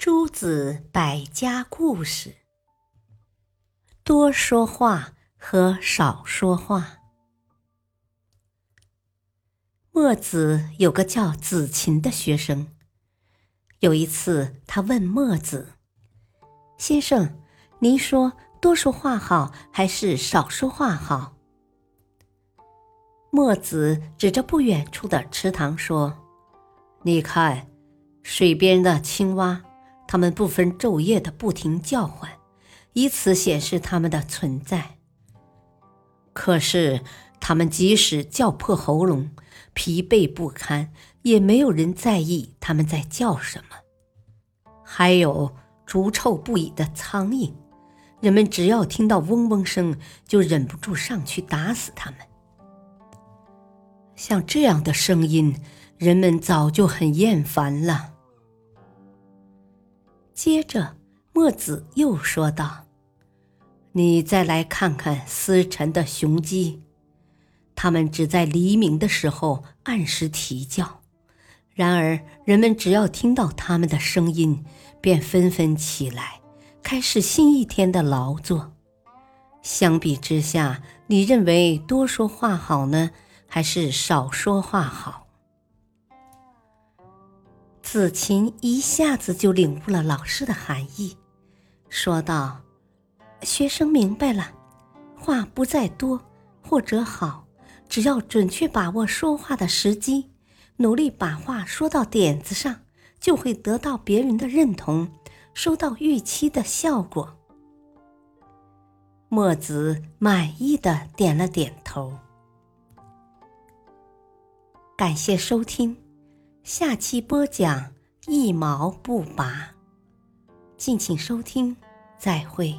诸子百家故事：多说话和少说话。墨子有个叫子琴的学生。有一次，他问墨子：“先生，您说多说话好还是少说话好？”墨子指着不远处的池塘说：“你看，水边的青蛙。”它们不分昼夜的不停叫唤，以此显示它们的存在。可是，它们即使叫破喉咙、疲惫不堪，也没有人在意它们在叫什么。还有逐臭不已的苍蝇，人们只要听到嗡嗡声，就忍不住上去打死它们。像这样的声音，人们早就很厌烦了。接着，墨子又说道：“你再来看看司晨的雄鸡，它们只在黎明的时候按时啼叫，然而人们只要听到它们的声音，便纷纷起来，开始新一天的劳作。相比之下，你认为多说话好呢，还是少说话好？”子琴一下子就领悟了老师的含义，说道：“学生明白了，话不在多或者好，只要准确把握说话的时机，努力把话说到点子上，就会得到别人的认同，收到预期的效果。”墨子满意的点了点头。感谢收听。下期播讲一毛不拔，敬请收听，再会。